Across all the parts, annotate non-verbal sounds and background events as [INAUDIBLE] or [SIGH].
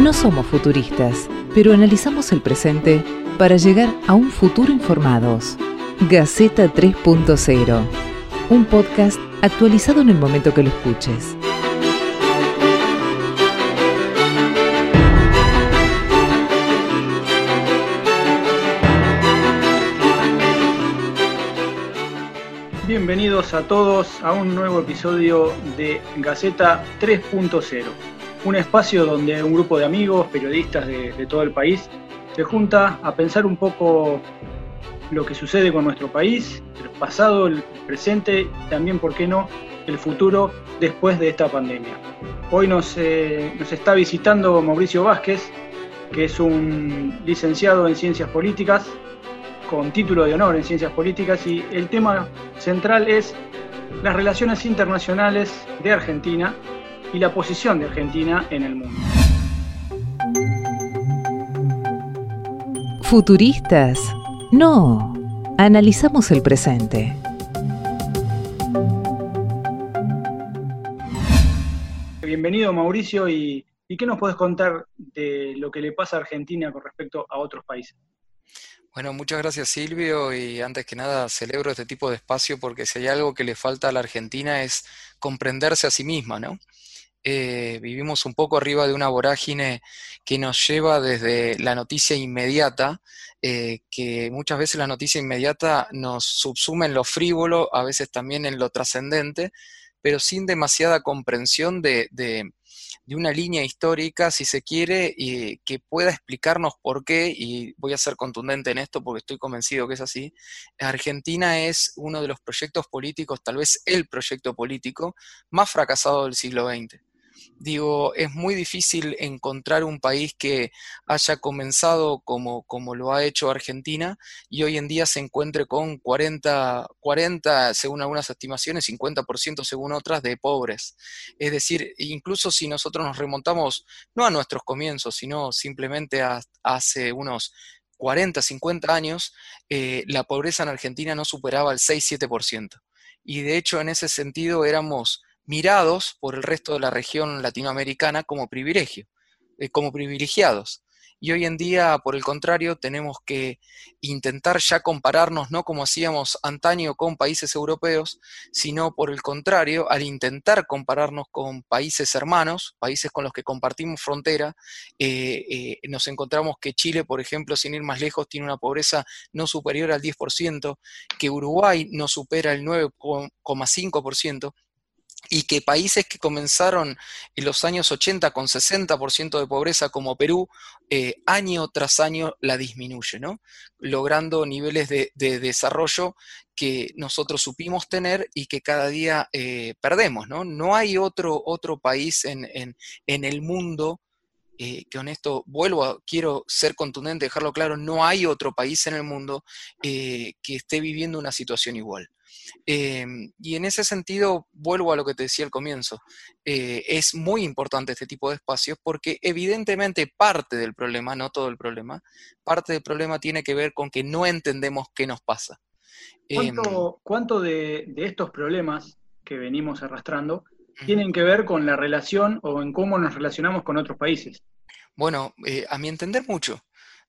No somos futuristas, pero analizamos el presente para llegar a un futuro informados. Gaceta 3.0, un podcast actualizado en el momento que lo escuches. Bienvenidos a todos a un nuevo episodio de Gaceta 3.0, un espacio donde un grupo de amigos, periodistas de, todo el país, se junta a pensar un poco lo que sucede con nuestro país, el pasado, el presente y también, ¿por qué no?, el futuro después de esta pandemia. Hoy nos, eh, nos está visitando Mauricio Vázquez, que es un licenciado en Ciencias Políticas, con título de honor en Ciencias Políticas y el tema central es las relaciones internacionales de Argentina y la posición de Argentina en el mundo. Futuristas. No, analizamos el presente. Bienvenido Mauricio y, y ¿qué nos puedes contar de lo que le pasa a Argentina con respecto a otros países? Bueno, muchas gracias Silvio y antes que nada celebro este tipo de espacio porque si hay algo que le falta a la Argentina es comprenderse a sí misma, ¿no? Eh, vivimos un poco arriba de una vorágine que nos lleva desde la noticia inmediata, eh, que muchas veces la noticia inmediata nos subsume en lo frívolo, a veces también en lo trascendente, pero sin demasiada comprensión de, de de una línea histórica, si se quiere, y que pueda explicarnos por qué, y voy a ser contundente en esto porque estoy convencido que es así, Argentina es uno de los proyectos políticos, tal vez el proyecto político más fracasado del siglo XX. Digo, es muy difícil encontrar un país que haya comenzado como, como lo ha hecho Argentina y hoy en día se encuentre con 40, 40 según algunas estimaciones, 50% según otras, de pobres. Es decir, incluso si nosotros nos remontamos no a nuestros comienzos, sino simplemente hace unos 40, 50 años, eh, la pobreza en Argentina no superaba el 6-7%. Y de hecho, en ese sentido, éramos mirados por el resto de la región latinoamericana como privilegio, eh, como privilegiados. Y hoy en día, por el contrario, tenemos que intentar ya compararnos no como hacíamos antaño con países europeos, sino por el contrario, al intentar compararnos con países hermanos, países con los que compartimos frontera, eh, eh, nos encontramos que Chile, por ejemplo, sin ir más lejos, tiene una pobreza no superior al 10%, que Uruguay no supera el 9,5%, y que países que comenzaron en los años 80 con 60% de pobreza como Perú, eh, año tras año la disminuye, ¿no? logrando niveles de, desarrollo que nosotros supimos tener y que cada día eh, perdemos. ¿no? no hay otro, otro país en, en, el mundo eh, que honesto, vuelvo, a, quiero ser contundente, dejarlo claro, no hay otro país en el mundo que esté viviendo una situación igual. Em, y en ese sentido, vuelvo a lo que te decía al comienzo, eh, es muy importante este tipo de espacios porque evidentemente parte del problema, no todo el problema, parte del problema tiene que ver con que no entendemos qué nos pasa. ¿Cuánto, em, de, estos problemas que venimos arrastrando tienen que ver con la relación o en cómo nos relacionamos con otros países? Bueno, eh, a mi entender mucho.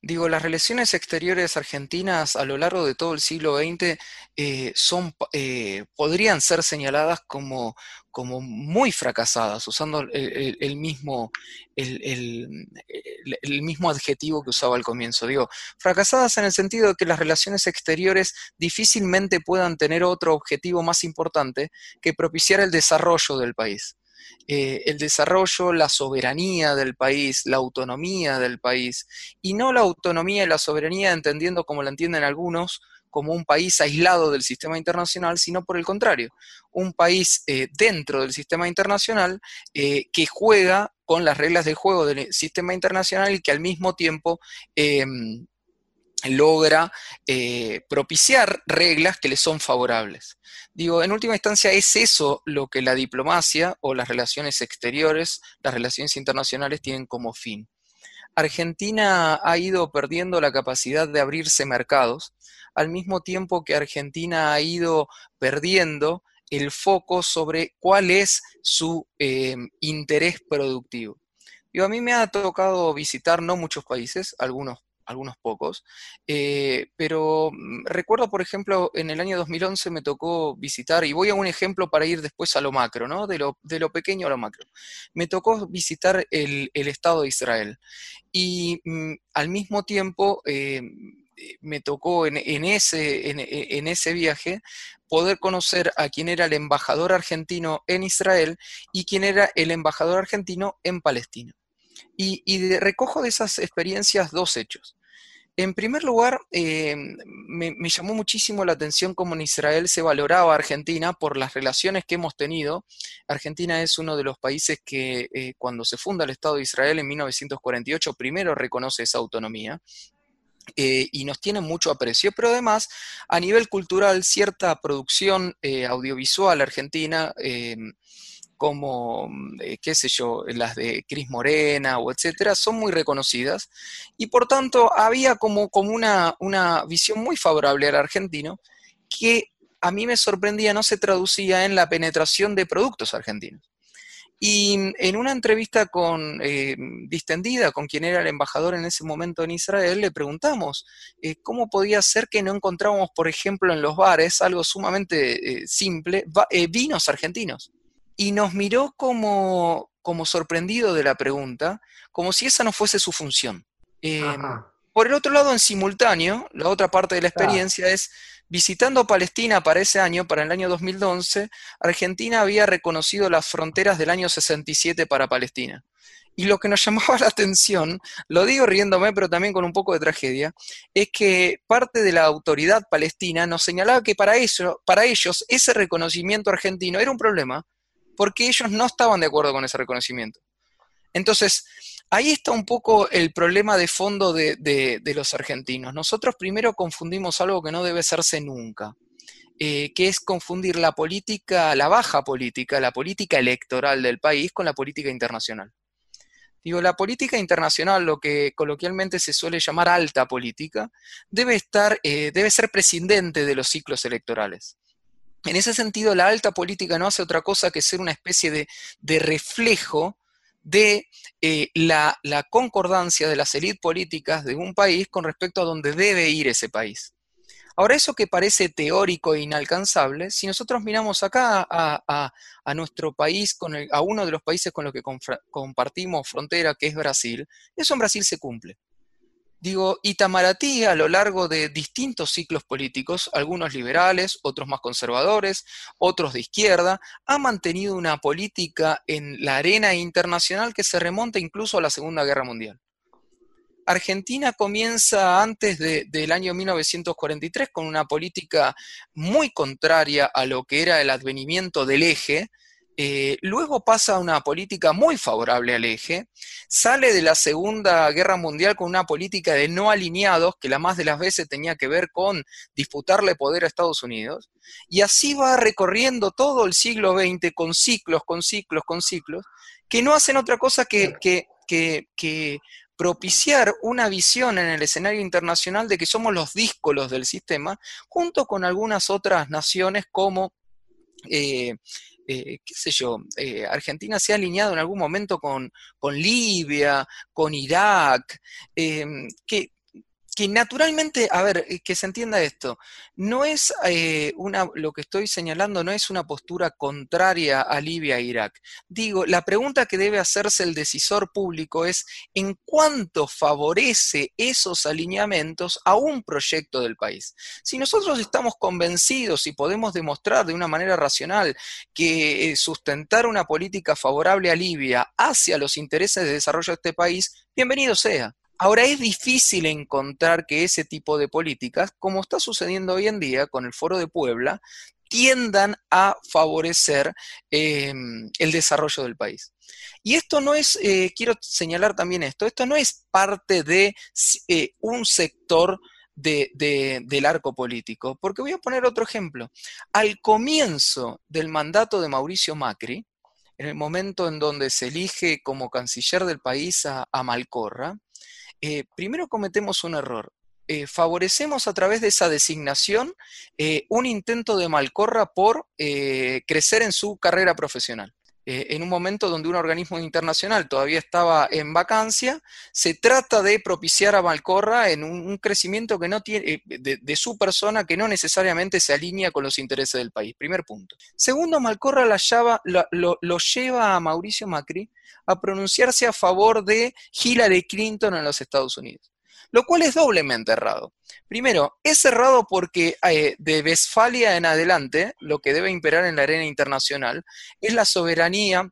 Digo, las relaciones exteriores argentinas a lo largo de todo el siglo XX eh, son, eh, podrían ser señaladas como, como muy fracasadas, usando el, mismo, el, mismo adjetivo que usaba al comienzo. Digo, fracasadas en el sentido de que las relaciones exteriores difícilmente puedan tener otro objetivo más importante que propiciar el desarrollo del país. Eh, el desarrollo, la soberanía del país, la autonomía del país, y no la autonomía y la soberanía entendiendo como la entienden algunos como un país aislado del sistema internacional, sino por el contrario, un país eh, dentro del sistema internacional eh, que juega con las reglas del juego del sistema internacional y que al mismo tiempo em, logra eh, propiciar reglas que le son favorables. Digo, en última instancia es eso lo que la diplomacia o las relaciones exteriores, las relaciones internacionales tienen como fin. Argentina ha ido perdiendo la capacidad de abrirse mercados, al mismo tiempo que Argentina ha ido perdiendo el foco sobre cuál es su eh, interés productivo. a mí me ha tocado visitar no muchos países, algunos algunos pocos, eh, pero mm, recuerdo, por ejemplo, en el año 2011 me tocó visitar, y voy a un ejemplo para ir después a lo macro, ¿no? De lo, pequeño a lo macro. Me tocó visitar el, Estado de Israel y mm, al mismo tiempo eh, me tocó en, ese, en, ese viaje poder conocer a quién era el embajador argentino en Israel y quién era el embajador argentino en Palestina. Y, recojo de esas experiencias dos hechos. En primer lugar, eh, me, llamó muchísimo la atención cómo en Israel se valoraba a Argentina por las relaciones que hemos tenido. Argentina es uno de los países que eh, cuando se funda el Estado de Israel en 1948 primero reconoce esa autonomía. Eh, y nos tiene mucho aprecio, pero además a nivel cultural cierta producción audiovisual argentina como, mm, eh, qué sé yo, las de Cris Morena o etcétera, son muy reconocidas. Y por tanto, había como, como una, una visión muy favorable al argentino que a mí me sorprendía no se traducía en la penetración de productos argentinos. Y mm, en una entrevista con, eh, distendida con quien era el embajador en ese momento en Israel, le preguntamos eh, cómo podía ser que no encontrábamos, por ejemplo, en los bares algo sumamente simple, vinos argentinos y nos miró como, como sorprendido de la pregunta, como si esa no fuese su función. Em, por el otro lado, en simultáneo, la otra parte de la experiencia es, visitando Palestina para ese año, para el año 2011, Argentina había reconocido las fronteras del año 67 para Palestina. Y lo que nos [LAUGHS] llamaba la atención, lo digo riéndome, pero también con un poco de tragedia, es que parte de la autoridad palestina nos señalaba que para, eso, para ellos ese reconocimiento argentino era un problema, porque ellos no estaban de acuerdo con ese reconocimiento. Entonces, ahí está un poco el problema de fondo de, los argentinos. Nosotros primero confundimos algo que no debe hacerse nunca, eh, que es confundir la política, la baja política, la política electoral del país con la política internacional. Digo, la política internacional, lo que coloquialmente se suele llamar alta política, debe estar, eh, debe ser prescindente de los ciclos electorales. En ese sentido, la alta política no hace otra cosa que ser una especie de, reflejo de eh, la, concordancia de las élites políticas de un país con respecto a dónde debe ir ese país. Ahora, eso que parece teórico e inalcanzable, si nosotros miramos acá a, nuestro país, con a uno de los países con los que compartimos frontera, que es Brasil, eso en Brasil se cumple. Digo, Itamaraty a lo largo de distintos ciclos políticos, algunos liberales, otros más conservadores, otros de izquierda, ha mantenido una política en la arena internacional que se remonta incluso a la Segunda Guerra Mundial. Argentina comienza antes del año 1943 con una política muy contraria a lo que era el advenimiento del eje, eh, luego pasa a una política muy favorable al eje, sale de la Segunda Guerra Mundial con una política de no alineados, que la más de las veces tenía que ver con disputarle poder a Estados Unidos, y así va recorriendo todo el siglo XX con ciclos, con ciclos, con ciclos, que no hacen otra cosa que, que propiciar una visión en el escenario internacional de que somos los díscolos del sistema, junto con algunas otras naciones como eh, eh, qué sé yo, eh, Argentina se ha alineado en algún momento con, con Libia, con Irak, em, que que naturalmente, a ver, eh, que se entienda esto, no es eh, una, lo que estoy señalando no es una postura contraria a Libia e Irak. Digo, la pregunta que debe hacerse el decisor público es en cuánto favorece esos alineamientos a un proyecto del país. Si nosotros estamos convencidos y podemos demostrar de una manera racional que eh, sustentar una política favorable a Libia hacia los intereses de desarrollo de este país, bienvenido sea. Ahora es difícil encontrar que ese tipo de políticas, como está sucediendo hoy en día con el Foro de Puebla, tiendan a favorecer em, el desarrollo del país. Y esto no es, eh, quiero señalar también esto, esto no es parte de eh, un sector del arco político, porque voy a poner otro ejemplo. Al comienzo del mandato de Mauricio Macri, en el momento en donde se elige como canciller del país a Malcorra, eh, primero cometemos un error. Eh, favorecemos a través de esa designación eh, un intento de Malcorra por crecer en su carrera profesional. Eh, en un momento donde un organismo internacional todavía estaba en vacancia, se trata de propiciar a Malcorra en un, crecimiento que no tiene, eh, de, su persona que no necesariamente se alinea con los intereses del país. Primer punto. Segundo, Malcorra lo, lleva a Mauricio Macri a pronunciarse a favor de Hillary Clinton en los Estados Unidos, lo cual es doblemente errado. Primero, es errado porque eh, de Westfalia en adelante, lo que debe imperar en la arena internacional es la soberanía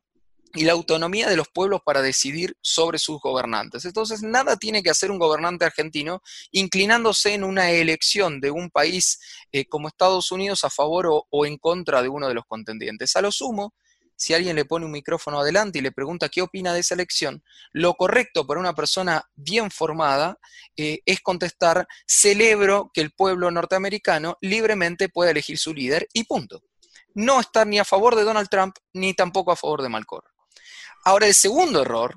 y la autonomía de los pueblos para decidir sobre sus gobernantes. Entonces, nada tiene que hacer un gobernante argentino inclinándose en una elección de un país eh, como Estados Unidos a favor o, en contra de uno de los contendientes. A lo sumo, si alguien le pone un micrófono adelante y le pregunta qué opina de esa elección, lo correcto para una persona bien formada eh, es contestar, celebro que el pueblo norteamericano libremente pueda elegir su líder y punto. No estar ni a favor de Donald Trump ni tampoco a favor de Malcor. Ahora, el segundo error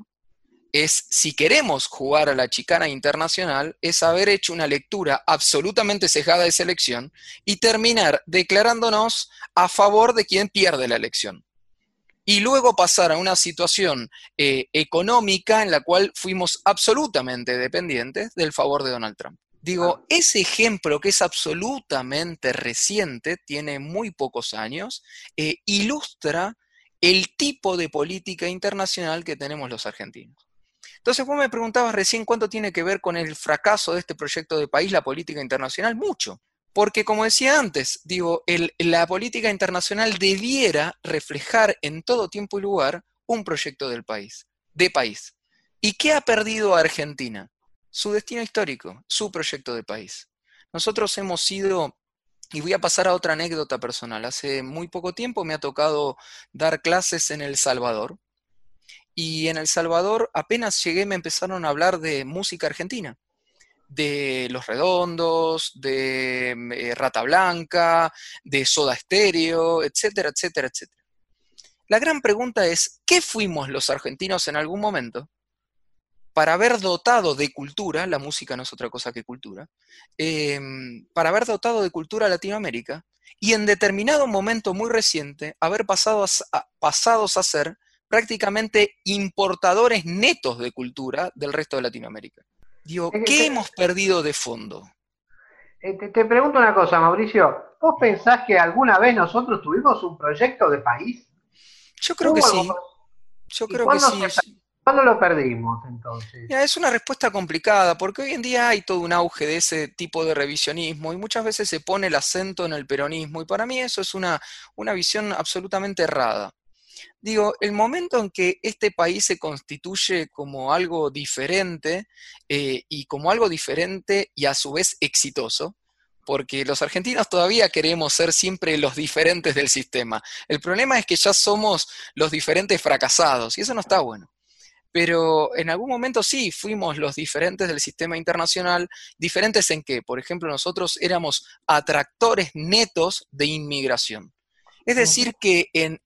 es, si queremos jugar a la chicana internacional, es haber hecho una lectura absolutamente cejada de esa elección y terminar declarándonos a favor de quien pierde la elección y luego pasar a una situación eh, económica en la cual fuimos absolutamente dependientes del favor de Donald Trump. Digo, ese ejemplo que es absolutamente reciente, tiene muy pocos años, eh, ilustra el tipo de política internacional que tenemos los argentinos. Entonces vos me preguntabas recién cuánto tiene que ver con el fracaso de este proyecto de país la política internacional. Mucho. Porque como decía antes, digo, la política internacional debiera reflejar en todo tiempo y lugar un proyecto del país, de país. ¿Y qué ha perdido Argentina? Su destino histórico, su proyecto de país. Nosotros hemos sido, y voy a pasar a otra anécdota personal, hace muy poco tiempo me ha tocado dar clases en El Salvador, y en El Salvador apenas llegué me empezaron a hablar de música argentina de Los Redondos, de mm, eh, Rata Blanca, de Soda Stereo, etcétera, etcétera, etcétera. La gran pregunta es, ¿qué fuimos los argentinos en algún momento para haber dotado de cultura, la música no es otra cosa que cultura, em, para haber dotado de cultura a Latinoamérica y en determinado momento muy reciente haber pasado pasados a ser prácticamente importadores netos de cultura del resto de Latinoamérica? Digo, ¿qué hemos perdido de fondo? Eh, te, pregunto una cosa, Mauricio. ¿Vos pensás que alguna vez nosotros tuvimos un proyecto de país? Yo creo que sí. Yo creo que sí. ¿Cuándo lo perdimos entonces? es una respuesta complicada, porque hoy en día hay todo un auge de ese tipo de revisionismo y muchas veces se pone el acento en el peronismo y para mí eso es una, una visión absolutamente errada. Digo, el momento en que este país se constituye como algo diferente eh, y como algo diferente y a su vez exitoso, porque los argentinos todavía queremos ser siempre los diferentes del sistema. El problema es que ya somos los diferentes fracasados y eso no está bueno. Pero en algún momento sí fuimos los diferentes del sistema internacional, diferentes en que, por ejemplo, nosotros éramos atractores netos de inmigración. Es decir, que en,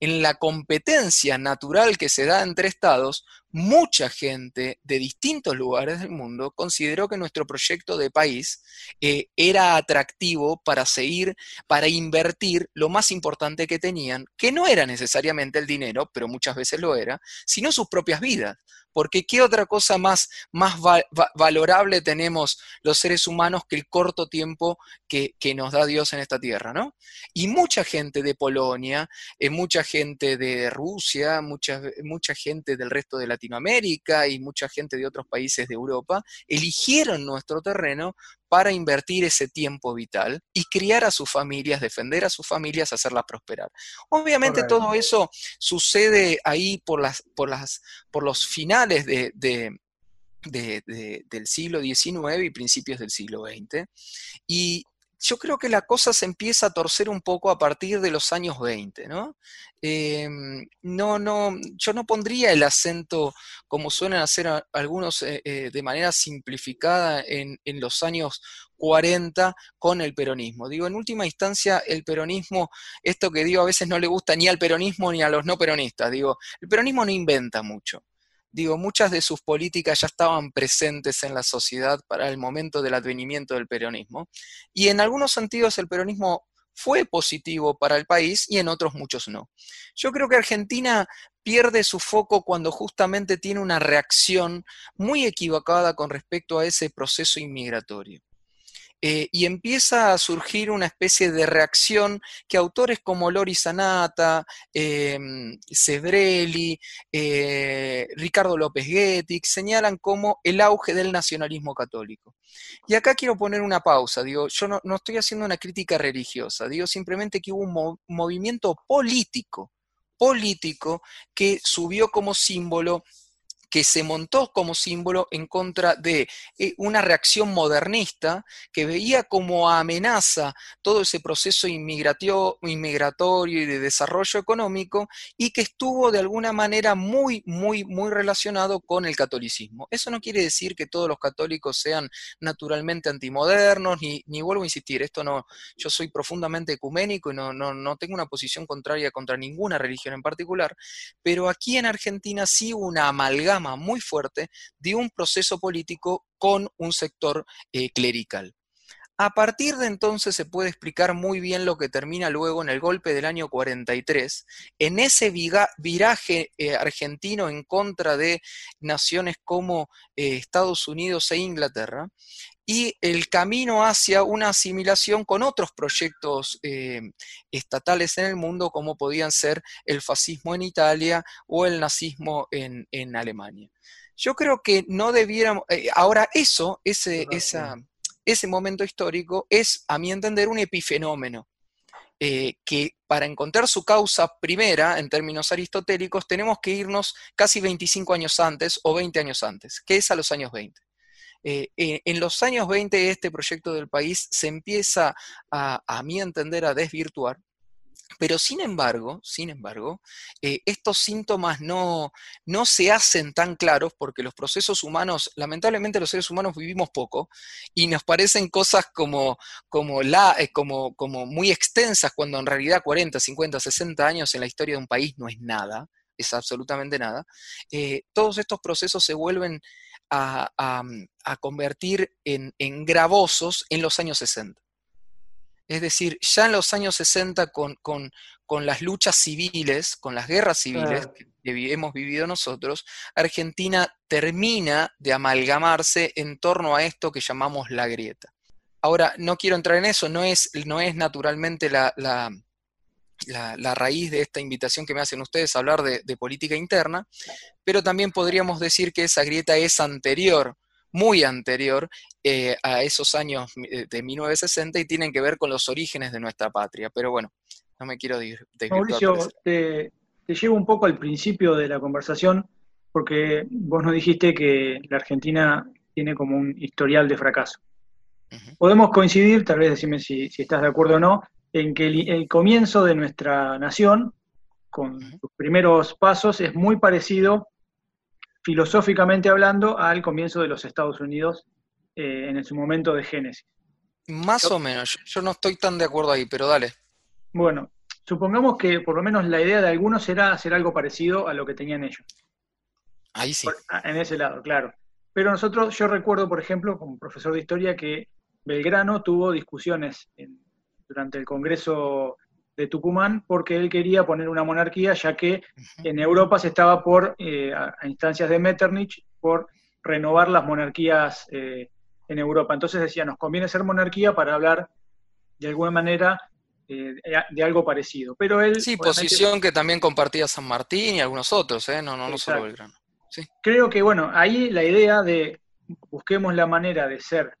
la competencia natural que se da entre estados, mucha gente de distintos lugares del mundo consideró que nuestro proyecto de país eh, era atractivo para seguir, para invertir lo más importante que tenían, que no era necesariamente el dinero, pero muchas veces lo era, sino sus propias vidas porque ¿qué otra cosa más, más valorable tenemos los seres humanos que el corto tiempo que, nos da Dios en esta tierra, ¿no? Y mucha gente de Polonia, eh, mucha gente de Rusia, mucha, mucha gente del resto de Latinoamérica y mucha gente de otros países de Europa eligieron nuestro terreno para invertir ese tiempo vital y criar a sus familias, defender a sus familias, hacerlas prosperar. Obviamente todo eso sucede ahí por, las, por, las, por los finales de, del siglo XIX y principios del siglo XX. Y yo creo que la cosa se empieza a torcer un poco a partir de los años 20, ¿no? Em, no, no, yo no pondría el acento como suelen hacer algunos eh, eh, de manera simplificada en, en, los años 40 con el peronismo. Digo, en última instancia, el peronismo, esto que digo a veces no le gusta ni al peronismo ni a los no peronistas, digo, el peronismo no inventa mucho digo, muchas de sus políticas ya estaban presentes en la sociedad para el momento del advenimiento del peronismo. Y en algunos sentidos el peronismo fue positivo para el país y en otros muchos no. Yo creo que Argentina pierde su foco cuando justamente tiene una reacción muy equivocada con respecto a ese proceso inmigratorio. Eh, y empieza a surgir una especie de reacción que autores como Lori Sanata, eh, eh, Ricardo López Guetic señalan como el auge del nacionalismo católico. Y acá quiero poner una pausa, digo, yo no, estoy haciendo una crítica religiosa, digo simplemente que hubo un movimiento político, político que subió como símbolo que se montó como símbolo en contra de eh, una reacción modernista que veía como amenaza todo ese proceso inmigratorio y de desarrollo económico y que estuvo de alguna manera muy, muy, muy relacionado con el catolicismo. Eso no quiere decir que todos los católicos sean naturalmente antimodernos, ni, ni vuelvo a insistir, esto no, yo soy profundamente ecuménico y no, no, no tengo una posición contraria contra ninguna religión en particular, pero aquí en Argentina sí una amalgama muy fuerte de un proceso político con un sector eh, clerical. A partir de entonces se puede explicar muy bien lo que termina luego en el golpe del año 43, en ese viraje eh, argentino en contra de naciones como eh, Estados Unidos e Inglaterra, y el camino hacia una asimilación con otros proyectos estatales en el mundo, como podían ser el fascismo en Italia o el nazismo en Alemania. Yo creo que no debiéramos, eh, ahora eso, ese, ese momento histórico es, a mi entender, un epifenómeno. Eh, que para encontrar su causa primera, en términos aristotélicos, tenemos que irnos casi 25 años antes o 20 años antes, que es a los años 20. Eh, en los años 20 este proyecto del país se empieza, a, a mi entender, a desvirtuar pero sin embargo, sin embargo, eh, estos síntomas no, no se hacen tan claros porque los procesos humanos, lamentablemente los seres humanos vivimos poco y nos parecen cosas como, como, la, eh, como, como muy extensas cuando en realidad 40, 50, 60 años en la historia de un país no es nada, es absolutamente nada. Eh, todos estos procesos se vuelven a, convertir en, en gravosos en los años 60. Es decir, ya en los años 60 con, las luchas civiles, con las guerras civiles que hemos vivido nosotros, Argentina termina de amalgamarse en torno a esto que llamamos la grieta. Ahora, no quiero entrar en eso, no es, no es naturalmente la, la, raíz de esta invitación que me hacen ustedes a hablar de, de política interna, pero también podríamos decir que esa grieta es anterior muy anterior eh, a esos años eh, de 1960 y tienen que ver con los orígenes de nuestra patria. Pero bueno, no me quiero. Mauricio, te, llevo un poco al principio de la conversación, porque vos nos dijiste que la Argentina tiene como un historial de fracaso. Podemos coincidir, tal vez decime si, estás de acuerdo o no, en que el, comienzo de nuestra nación, con sus primeros pasos, es muy parecido filosóficamente hablando, al comienzo de los Estados Unidos eh, en su momento de génesis. Más o menos, yo no estoy tan de acuerdo ahí, pero dale. Bueno, supongamos que por lo menos la idea de algunos era hacer algo parecido a lo que tenían ellos. Ahí sí. En ese lado, claro. Pero nosotros, yo recuerdo, por ejemplo, como profesor de historia, que Belgrano tuvo discusiones durante el Congreso de Tucumán porque él quería poner una monarquía, ya que en Europa se estaba por, eh, a, instancias de Metternich, por renovar las monarquías eh, en Europa. Entonces decía, nos conviene ser monarquía para hablar de alguna manera eh, de algo parecido. Pero él... Sí, posición que también compartía San Martín y algunos otros, no, no, no solo Belgrano. Sí. Creo que, bueno, ahí la idea de busquemos la manera de ser,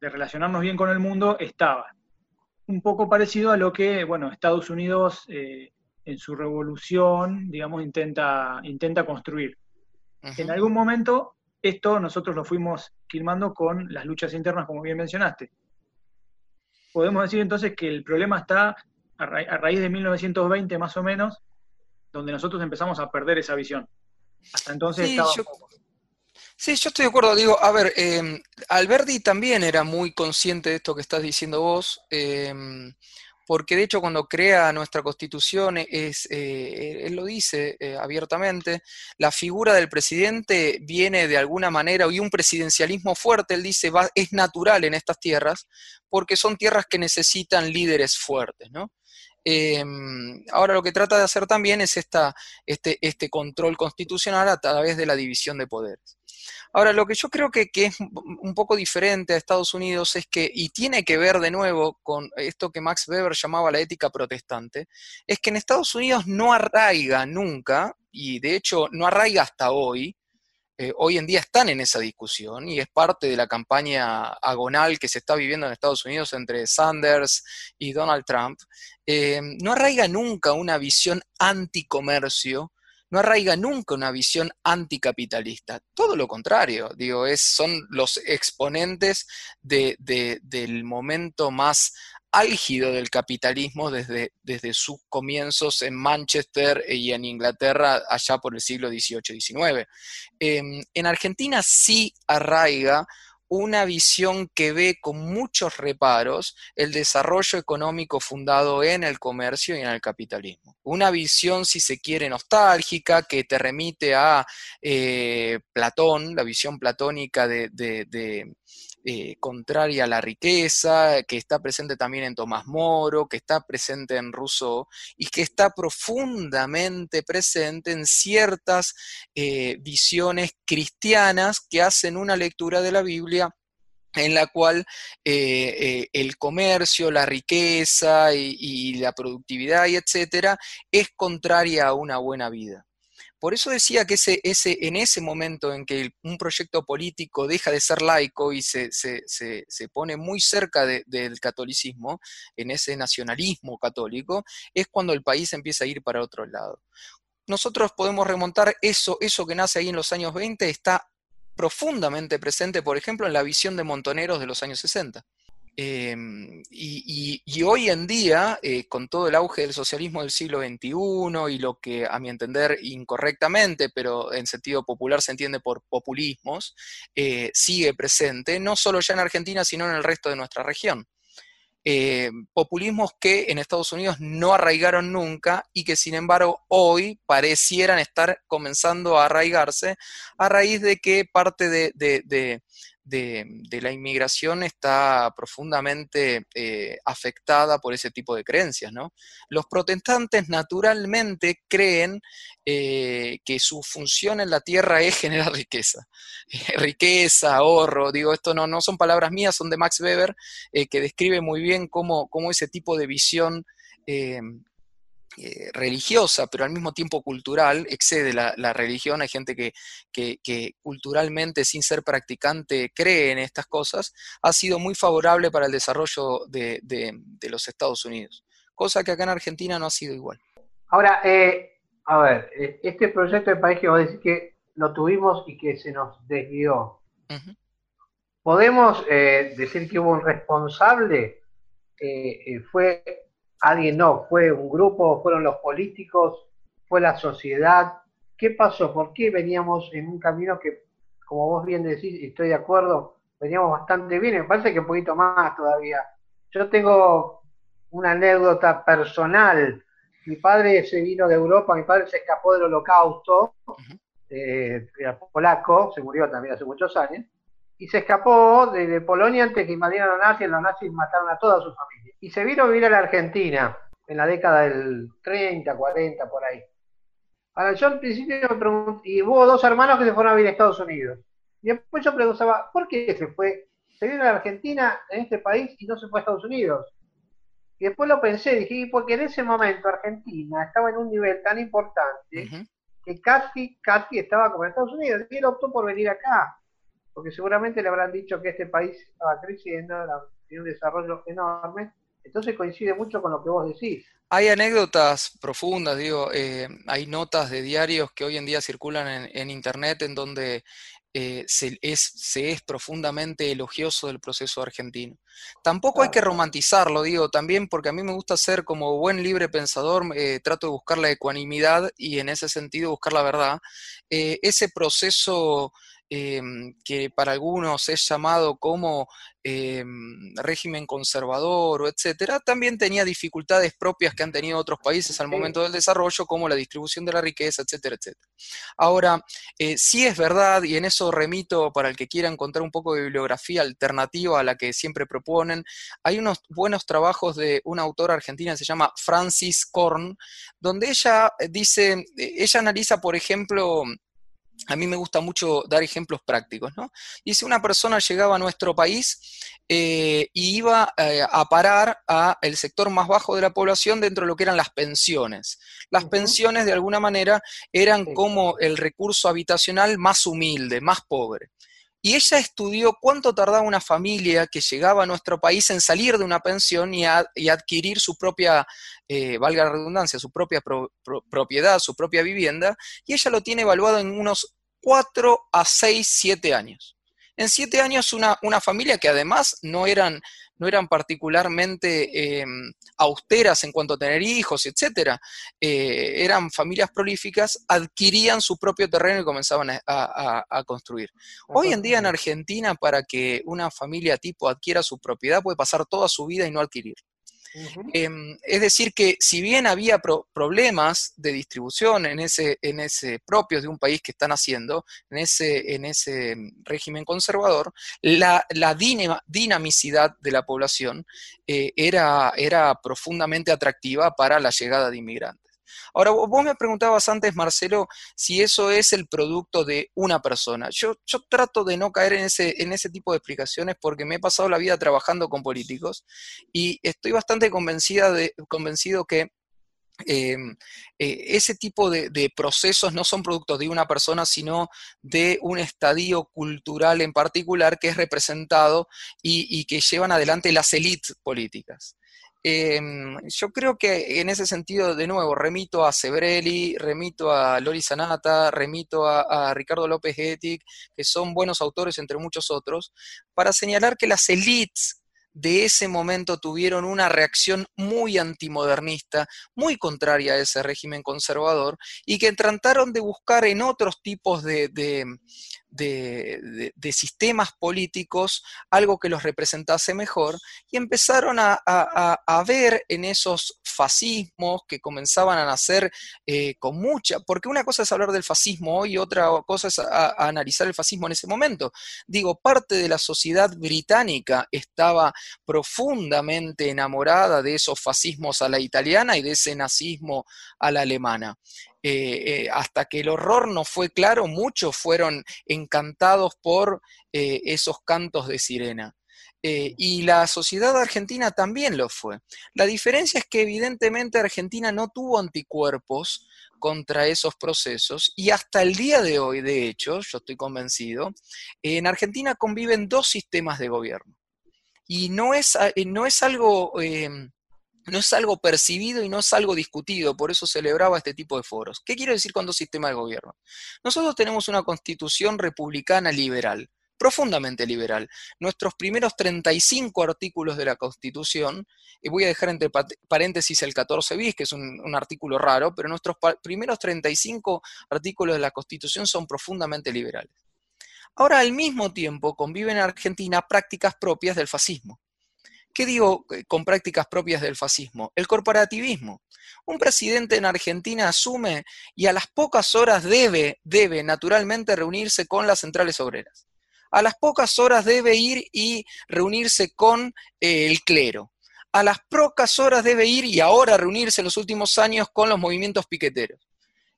de relacionarnos bien con el mundo, estaba un poco parecido a lo que, bueno, Estados Unidos eh, en su revolución, digamos, intenta, intenta construir. En algún momento, esto nosotros lo fuimos filmando con las luchas internas, como bien mencionaste. Podemos decir entonces que el problema está a, raíz de 1920 más o menos, donde nosotros empezamos a perder esa visión. Hasta entonces estaba... Sí, yo estoy de acuerdo. Digo, a ver, em, Alberti también era muy consciente de esto que estás diciendo vos. Em, porque de hecho cuando crea nuestra constitución, es, eh, él lo dice eh, abiertamente, la figura del presidente viene de alguna manera, y un presidencialismo fuerte, él dice, va, es natural en estas tierras, porque son tierras que necesitan líderes fuertes, ¿no? Em, ahora lo que trata de hacer también es esta, este, este control constitucional a través de la división de poderes. Ahora, lo que yo creo que, es un poco diferente a Estados Unidos es que, y tiene que ver de nuevo con esto que Max Weber llamaba la ética protestante, es que en Estados Unidos no arraiga nunca, y de hecho no arraiga hasta hoy, eh, hoy en día están en esa discusión y es parte de la campaña agonal que se está viviendo en Estados Unidos entre Sanders y Donald Trump, eh, no arraiga nunca una visión anticomercio no arraiga nunca una visión anticapitalista. Todo lo contrario, digo, son los exponentes del momento más álgido del capitalismo desde, desde, sus comienzos en Manchester y en Inglaterra allá por el siglo XVIII-XIX. Em, en Argentina sí arraiga una visión que ve con muchos reparos el desarrollo económico fundado en el comercio y en el capitalismo. Una visión, si se quiere, nostálgica, que te remite a eh, Platón, la visión platónica de, eh, contraria a la riqueza, que está presente también en Tomás Moro, que está presente en Rousseau y que está profundamente presente en ciertas eh, visiones cristianas que hacen una lectura de la Biblia en la cual eh, el comercio, la riqueza y, la productividad y etcétera es contraria a una buena vida. Por eso decía que ese, en ese momento en que un proyecto político deja de ser laico y se, pone muy cerca del catolicismo, en ese nacionalismo católico, es cuando el país empieza a ir para otro lado. Nosotros podemos remontar eso, eso que nace ahí en los años 20, está profundamente presente, por ejemplo, en la visión de Montoneros de los años 60. Em, y, hoy en día, eh, con todo el auge del socialismo del siglo XXI y lo que, a mi entender, incorrectamente, pero en sentido popular se entiende por populismos, eh, sigue presente, no solo ya en Argentina, sino en el resto de nuestra región. Eh, populismos que en Estados Unidos no arraigaron nunca y que sin embargo hoy parecieran estar comenzando a arraigarse a raíz de que parte de de, la inmigración está profundamente eh, afectada por ese tipo de creencias. Los protestantes naturalmente creen eh, que su función en la tierra es generar riqueza. [LAUGHS] riqueza, ahorro, digo, esto no, no son palabras mías, son de Max Weber, eh, que describe muy bien cómo, cómo ese tipo de visión eh, religiosa, pero al mismo tiempo cultural, excede la, religión. Hay gente que, que, culturalmente, sin ser practicante, cree en estas cosas, ha sido muy favorable para el desarrollo de, los Estados Unidos, cosa que acá en Argentina no ha sido igual. Ahora, eh, a ver, eh, este proyecto de país que vos decís que lo tuvimos y que se nos desvió, ¿podemos decir que hubo un responsable? ¿Fue alguien no, fue un grupo, fueron los políticos, fue la sociedad. ¿Qué pasó? ¿Por qué veníamos en un camino que, como vos bien decís, y estoy de acuerdo, veníamos bastante bien? Me parece que un poquito más todavía. Yo tengo una anécdota personal. Mi padre se vino de Europa, mi padre se escapó del holocausto, eh, era polaco, se murió también hace muchos años, y se escapó de, Polonia antes que invadieran los nazis, los nazis mataron a toda su familia. Y se vino a vivir a la Argentina en la década del 30, 40, por ahí. Ahora, yo al principio me pregunté, y hubo dos hermanos que se fueron a vivir a Estados Unidos. Y después yo preguntaba, ¿por qué se fue? Se vino a la Argentina, en este país, y no se fue a Estados Unidos. Y después lo pensé, dije, porque en ese momento Argentina estaba en un nivel tan importante que casi, casi estaba como en Estados Unidos. Y él optó por venir acá porque seguramente le habrán dicho que este país estaba creciendo, tiene un desarrollo enorme, entonces coincide mucho con lo que vos decís. Hay anécdotas profundas, digo, eh, hay notas de diarios que hoy en día circulan en, Internet en donde eh, se, es, profundamente elogioso del proceso argentino. Tampoco hay que romantizarlo, digo, también porque a mí me gusta ser como buen libre pensador, eh, trato de buscar la ecuanimidad y en ese sentido buscar la verdad. ese proceso em, que para algunos es llamado como em, régimen conservador o etcétera, también tenía dificultades propias que han tenido otros países al momento del desarrollo, como la distribución de la riqueza, etcétera, etcétera. Ahora, eh, sí es verdad, y en eso remito para el que quiera encontrar un poco de bibliografía alternativa a la que siempre proponen, hay unos buenos trabajos de una autora argentina que se llama Francis Korn, donde ella dice, eh, ella analiza, por ejemplo, a mí me gusta mucho dar ejemplos prácticos, ¿no? Dice, una persona llegaba a nuestro país eh, y iba eh, a parar a el sector más bajo de la población dentro de lo que eran las pensiones. Las pensiones, de alguna manera, eran como el recurso habitacional más humilde, más pobre. Y ella estudió cuánto tardaba una familia que llegaba a nuestro país en salir de una pensión y, adquirir su propia, eh, valga la redundancia, su propia propiedad, su propia vivienda, y ella lo tiene evaluado en unos 4 a 6, 7 años. En 7 años una, una familia que además no eran no eran particularmente em, austeras en cuanto a tener hijos, etcétera, eh, eran familias prolíficas, adquirían su propio terreno y comenzaban a, construir. Hoy en día en Argentina, para que una familia tipo adquiera su propiedad, puede pasar toda su vida y no Em, es decir, que si bien había problemas de distribución en ese, en ese propios de un país que están haciendo, en ese, en ese régimen conservador, la, dinamicidad de la población eh, era, era profundamente atractiva para la llegada de inmigrantes. Ahora, vos me preguntabas antes, Marcelo, si eso es el producto de una persona. Yo, yo trato de no caer en ese, en ese tipo de explicaciones porque me he pasado la vida trabajando con políticos y estoy bastante convencida de, convencido que em, eh, ese tipo de, procesos no son productos de una persona, sino de un estadio cultural en particular que es representado y que llevan adelante las élites políticas. Em, yo creo que en ese sentido, de nuevo, remito a Sebrelli, remito a Lori Sanata, remito a, Ricardo López Getic, que son buenos autores entre muchos otros, para señalar que las élites de ese momento tuvieron una reacción muy antimodernista, muy contraria a ese régimen conservador, y que trataron de buscar en otros tipos de, de, sistemas políticos algo que los representase mejor y empezaron a, ver en esos fascismos que comenzaban a nacer eh, con mucha, porque una cosa es hablar del fascismo hoy otra cosa es analizar el fascismo en ese momento. Digo, parte de la sociedad británica estaba profundamente enamorada de esos fascismos a la italiana y de ese nazismo a la alemana. Eh, eh, hasta que el horror no fue claro, muchos fueron encantados por eh, esos cantos de sirena. y la sociedad argentina también lo fue. La diferencia es que evidentemente Argentina no tuvo anticuerpos contra esos procesos y hasta el día de hoy, de hecho, yo estoy convencido, en Argentina conviven dos sistemas de gobierno. Y no es, no es algo em, no es algo percibido y no es algo discutido, por eso celebraba este tipo de foros. ¿Qué quiero decir con dos sistemas de gobierno? Nosotros tenemos una constitución republicana liberal, profundamente liberal. Nuestros primeros 35 artículos de la constitución, y voy a dejar entre paréntesis el 14 bis, que es un, un artículo raro, pero nuestros primeros 35 artículos de la constitución son profundamente liberales. Ahora, al mismo tiempo, conviven en Argentina prácticas propias del fascismo. ¿Qué digo eh, con prácticas propias del fascismo? El corporativismo. Un presidente en Argentina asume y a las pocas horas debe, debe naturalmente reunirse con las centrales obreras. A las pocas horas debe ir y reunirse con eh, el clero. A las pocas horas debe ir y ahora reunirse en los últimos años con los movimientos piqueteros.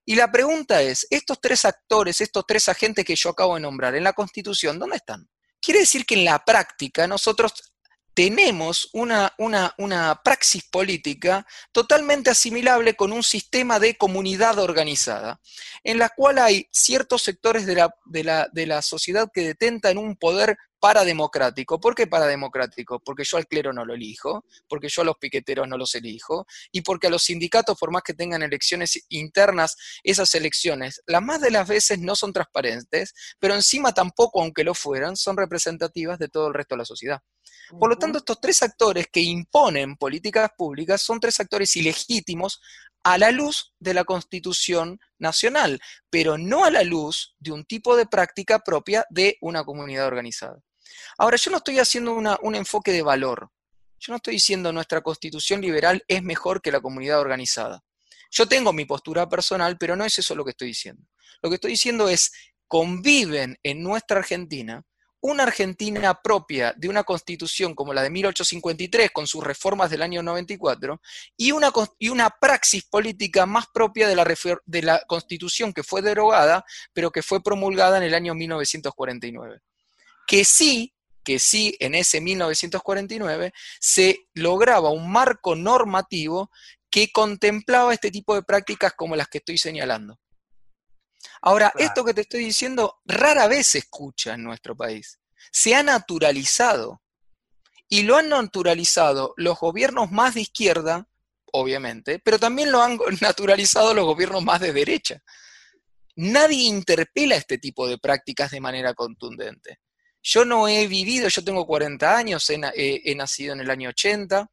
Y la pregunta es, estos tres actores, estos tres agentes que yo acabo de nombrar en la Constitución, ¿dónde están? Quiere decir que en la práctica nosotros tenemos una, una, praxis política totalmente asimilable con un sistema de comunidad organizada, en la cual hay ciertos sectores de la, de la, de la sociedad que detentan un poder parademocrático. ¿Por qué parademocrático? Porque yo al clero no lo elijo, porque yo a los piqueteros no los elijo, y porque a los sindicatos, por más que tengan elecciones internas, esas elecciones, las más de las veces no son transparentes, pero encima tampoco, aunque lo fueran, son representativas de todo el resto de la sociedad. Por lo tanto, estos tres actores que imponen políticas públicas son tres actores ilegítimos a la luz de la Constitución Nacional, pero no a la luz de un tipo de práctica propia de una comunidad organizada. Ahora, yo no estoy haciendo un enfoque de valor. Yo no estoy diciendo nuestra constitución liberal es mejor que la comunidad organizada. Yo tengo mi postura personal, pero no es eso lo que estoy diciendo. Lo que estoy diciendo es, conviven en nuestra Argentina una Argentina propia de una constitución como la de 1853, con sus reformas del año 94, y una, y una praxis política más propia de la, de la constitución que fue derogada, pero que fue promulgada en el año 1949. Que sí que sí, en ese 1949 se lograba un marco normativo que contemplaba este tipo de prácticas como las que estoy señalando. Ahora, esto que te estoy diciendo rara vez se escucha en nuestro país. Se ha naturalizado. Y lo han naturalizado los gobiernos más de izquierda, obviamente, pero también lo han [LAUGHS] naturalizado los gobiernos más de derecha. Nadie interpela este tipo de prácticas de manera contundente. Yo no he vivido, yo tengo 40 años, he, nacido en el año 80,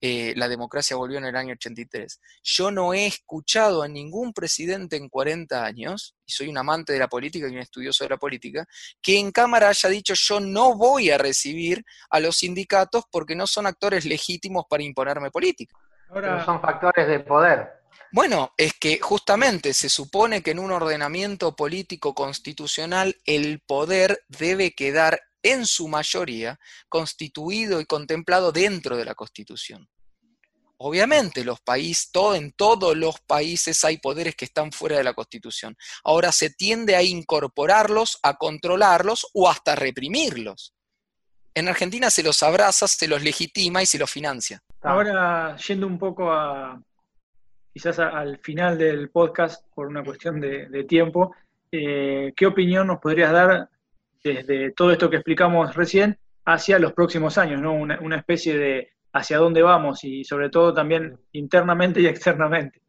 eh, la democracia volvió en el año 83. Yo no he escuchado a ningún presidente en 40 años, y soy un amante de la política y un estudioso de la política, que en Cámara haya dicho yo no voy a recibir a los sindicatos porque no son actores legítimos para imponerme política. Ahora, son factores de poder. Bueno, es que justamente se supone que en un ordenamiento político constitucional el poder debe quedar en su mayoría constituido y contemplado dentro de la Constitución. Obviamente, los países, todo, en todos los países hay poderes que están fuera de la Constitución. Ahora se tiende a incorporarlos, a controlarlos o hasta reprimirlos. En Argentina se los abraza, se los legitima y se los financia. Ahora, yendo un poco a, quizás al final del podcast, por una cuestión de, tiempo, eh, ¿qué opinión nos podrías dar desde todo esto que explicamos recién hacia los próximos años, ¿no? una especie de hacia dónde vamos y sobre todo también internamente y externamente?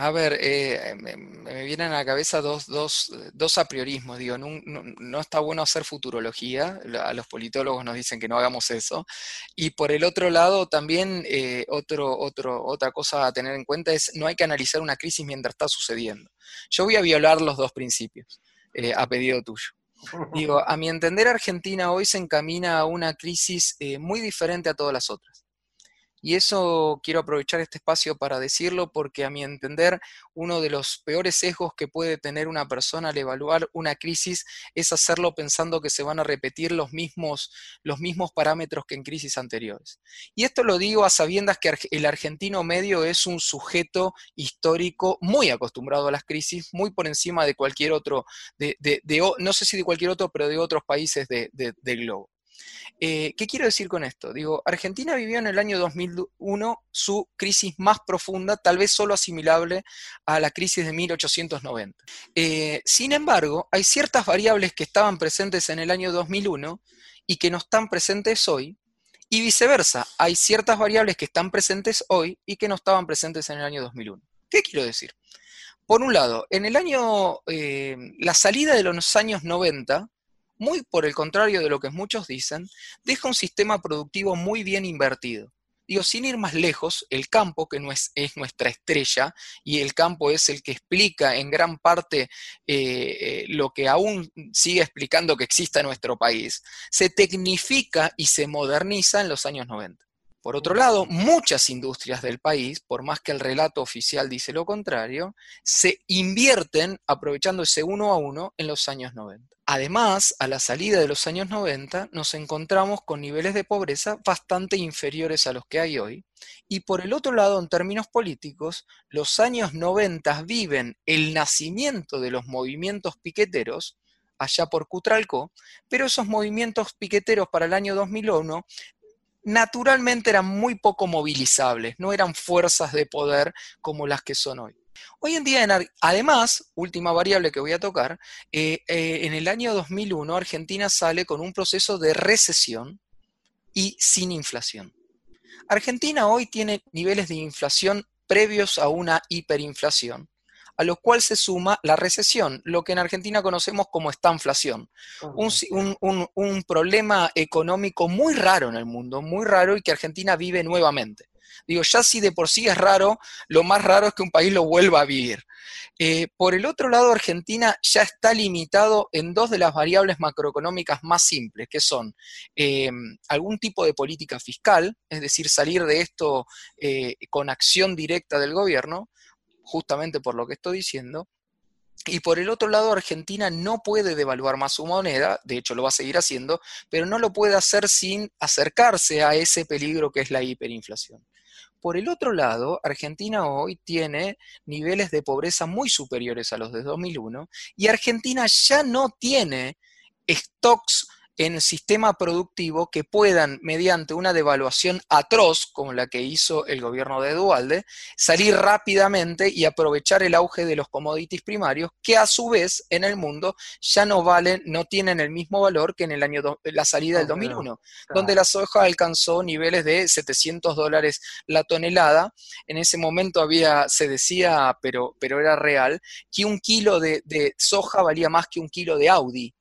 A ver, eh, me, vienen a la cabeza dos, dos, dos apriorismos. Digo, no, está bueno hacer futurología, a los politólogos nos dicen que no hagamos eso. Y por el otro lado, también eh, otro, otro, otra cosa a tener en cuenta es no hay que analizar una crisis mientras está sucediendo. Yo voy a violar los dos principios eh, a pedido tuyo. Digo, a mi entender, Argentina hoy se encamina a una crisis muy diferente a todas las otras. Y eso quiero aprovechar este espacio para decirlo porque a mi entender uno de los peores sesgos que puede tener una persona al evaluar una crisis es hacerlo pensando que se van a repetir los mismos, los mismos parámetros que en crisis anteriores. Y esto lo digo a sabiendas que el argentino medio es un sujeto histórico muy acostumbrado a las crisis, muy por encima de cualquier otro, de, no sé si de cualquier otro, pero de otros países del globo. Eh, ¿Qué quiero decir con esto? Digo, Argentina vivió en el año 2001 su crisis más profunda, tal vez solo asimilable a la crisis de 1890. Eh, sin embargo, hay ciertas variables que estaban presentes en el año 2001 y que no están presentes hoy, y viceversa, hay ciertas variables que están presentes hoy y que no estaban presentes en el año 2001. ¿Qué quiero decir? Por un lado, en el año, eh, la salida de los años 90 muy por el contrario de lo que muchos dicen, deja un sistema productivo muy bien invertido. Digo, sin ir más lejos, el campo, que no es, es nuestra estrella, y el campo es el que explica en gran parte eh, eh, lo que aún sigue explicando que existe en nuestro país, se tecnifica y se moderniza en los años 90. Por otro lado, muchas industrias del país, por más que el relato oficial dice lo contrario, se invierten aprovechando ese uno a uno en los años 90. Además, a la salida de los años 90 nos encontramos con niveles de pobreza bastante inferiores a los que hay hoy. Y por el otro lado, en términos políticos, los años 90 viven el nacimiento de los movimientos piqueteros, allá por Cutralcó, pero esos movimientos piqueteros para el año 2001 naturalmente eran muy poco movilizables, no eran fuerzas de poder como las que son hoy. Hoy en día, además, última variable que voy a tocar, eh, eh, en el año 2001 Argentina sale con un proceso de recesión y sin inflación. Argentina hoy tiene niveles de inflación previos a una hiperinflación a lo cual se suma la recesión, lo que en Argentina conocemos como estanflación. Un, un, problema económico muy raro en el mundo, muy raro y que Argentina vive nuevamente. Digo, ya si de por sí es raro, lo más raro es que un país lo vuelva a vivir. Eh, por el otro lado, Argentina ya está limitado en dos de las variables macroeconómicas más simples, que son eh, algún tipo de política fiscal, es decir, salir de esto eh, con acción directa del gobierno, justamente por lo que estoy diciendo, y por el otro lado, Argentina no puede devaluar más su moneda, de hecho lo va a seguir haciendo, pero no lo puede hacer sin acercarse a ese peligro que es la hiperinflación. Por el otro lado, Argentina hoy tiene niveles de pobreza muy superiores a los de 2001 y Argentina ya no tiene stocks en sistema productivo que puedan, mediante una devaluación atroz, como la que hizo el gobierno de Dualde, salir rápidamente y aprovechar el auge de los commodities primarios, que a su vez en el mundo ya no valen, no tienen el mismo valor que en el año la salida del 2001, donde la soja alcanzó niveles de 700 dólares la tonelada. En ese momento había, se decía, pero, pero era real, que un kilo de, de soja valía más que un kilo de Audi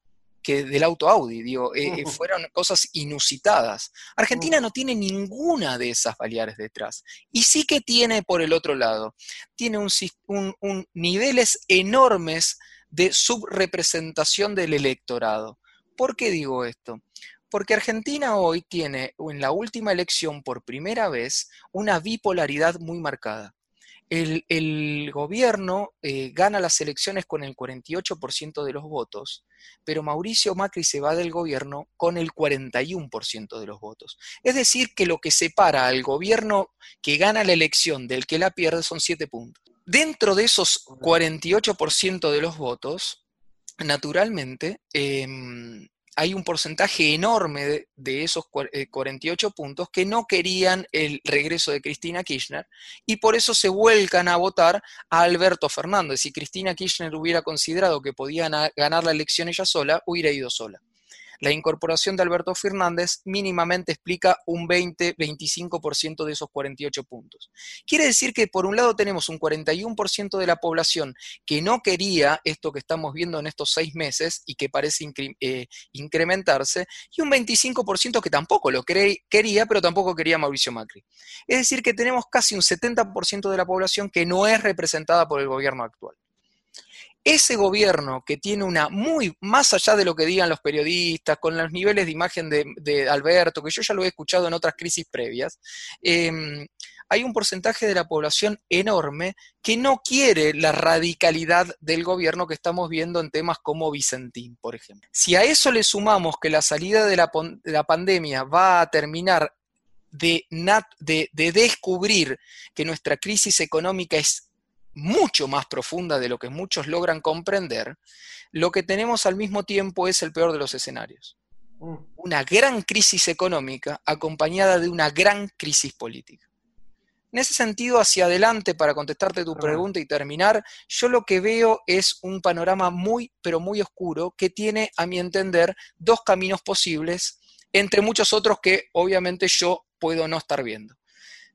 que del auto Audi, digo, eh, eh, fueron cosas inusitadas. Argentina no tiene ninguna de esas variables detrás. Y sí que tiene por el otro lado, tiene un, niveles enormes de subrepresentación del electorado. ¿Por qué digo esto? Porque Argentina hoy tiene, en la última elección por primera vez, una bipolaridad muy marcada. El, gobierno eh, gana las elecciones con el 48% de los votos, pero Mauricio Macri se va del gobierno con el 41% de los votos. Es decir, que lo que separa al gobierno que gana la elección del que la pierde son 7 puntos. Dentro de esos 48% de los votos, naturalmente, em, hay un porcentaje enorme de, esos 48 eh, puntos que no querían el regreso de Cristina Kirchner y por eso se vuelcan a votar a Alberto Fernández. Si Cristina Kirchner hubiera considerado que podía ganar la elección ella sola, hubiera ido sola la incorporación de Alberto Fernández mínimamente explica un 20-25% de esos 48 puntos. Quiere decir que por un lado tenemos un 41% de la población que no quería esto que estamos viendo en estos seis meses y que parece eh, incrementarse, y un 25% que tampoco lo quería, pero tampoco quería Mauricio Macri. Es decir, que tenemos casi un 70% de la población que no es representada por el gobierno actual ese gobierno que tiene una muy, más allá de lo que digan los periodistas, con los niveles de imagen de, Alberto, que yo ya lo he escuchado en otras crisis previas, em, hay un porcentaje de la población enorme que no quiere la radicalidad del gobierno que estamos viendo en temas como Vicentín, por ejemplo. Si a eso le sumamos que la salida de la, pandemia va a terminar de, de descubrir que nuestra crisis económica es mucho más profunda de lo que muchos logran comprender, lo que tenemos al mismo tiempo es el peor de los escenarios. Mm. Una gran crisis económica acompañada de una gran crisis política. En ese sentido, hacia adelante, para contestarte tu pregunta y terminar, yo lo que veo es un panorama muy, pero muy oscuro que tiene, a mi entender, dos caminos posibles, entre muchos otros que obviamente yo puedo no estar viendo.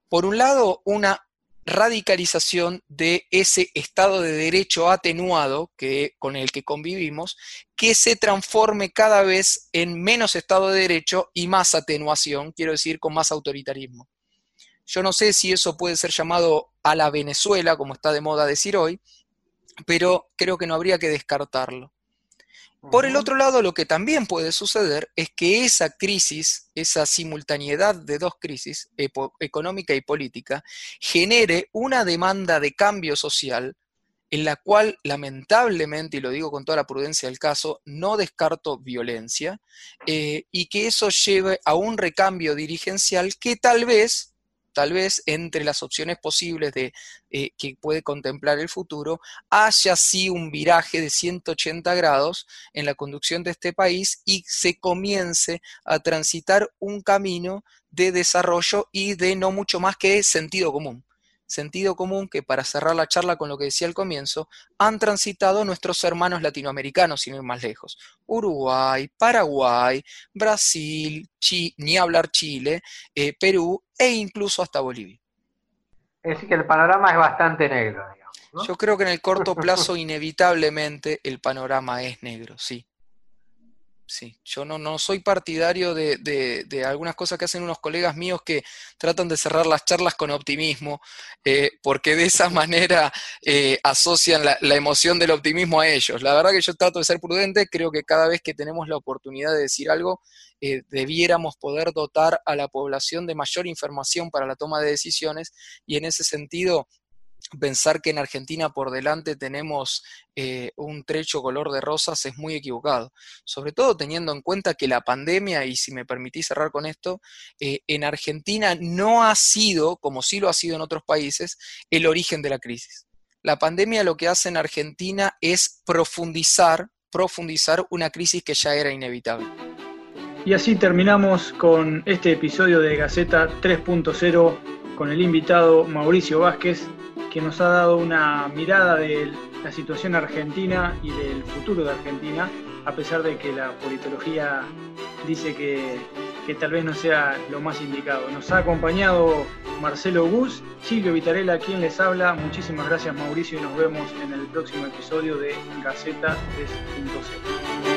Por un lado, una radicalización de ese Estado de Derecho atenuado que, con el que convivimos, que se transforme cada vez en menos Estado de Derecho y más atenuación, quiero decir, con más autoritarismo. Yo no sé si eso puede ser llamado a la Venezuela, como está de moda decir hoy, pero creo que no habría que descartarlo. Por el otro lado, lo que también puede suceder es que esa crisis, esa simultaneidad de dos crisis, económica y política, genere una demanda de cambio social en la cual lamentablemente, y lo digo con toda la prudencia del caso, no descarto violencia, eh, y que eso lleve a un recambio dirigencial que tal vez tal vez entre las opciones posibles de eh, que puede contemplar el futuro, haya así un viraje de 180 grados en la conducción de este país y se comience a transitar un camino de desarrollo y de no mucho más que sentido común sentido común que, para cerrar la charla con lo que decía al comienzo, han transitado nuestros hermanos latinoamericanos, sin ir más lejos. Uruguay, Paraguay, Brasil, ni hablar Chile, eh, Perú e incluso hasta Bolivia. Es decir, que el panorama es bastante negro. Yo creo que en el corto [LAUGHS] plazo inevitablemente el panorama es negro, sí. Sí. Yo no, no soy partidario de, algunas cosas que hacen unos colegas míos que tratan de cerrar las charlas con optimismo, eh, porque de esa [LAUGHS] manera eh, asocian la, emoción del optimismo a ellos. La verdad que yo trato de ser prudente, creo que cada vez que tenemos la oportunidad de decir algo, eh, debiéramos poder dotar a la población de mayor información para la toma de decisiones y en ese sentido pensar que en Argentina por delante tenemos eh, un trecho color de rosas es muy equivocado, sobre todo teniendo en cuenta que la pandemia, y si me permitís cerrar con esto, eh, en Argentina no ha sido, como sí lo ha sido en otros países, el origen de la crisis. La pandemia lo que hace en Argentina es profundizar, profundizar una crisis que ya era inevitable. Y así terminamos con este episodio de Gaceta 3.0 con el invitado Mauricio Vázquez, que nos ha dado una mirada de la situación argentina y del futuro de Argentina, a pesar de que la politología dice que, tal vez no sea lo más indicado. Nos ha acompañado Marcelo Gus, Silvio Vitarella, quien les habla. Muchísimas gracias Mauricio y nos vemos en el próximo episodio de Gaceta 3.0.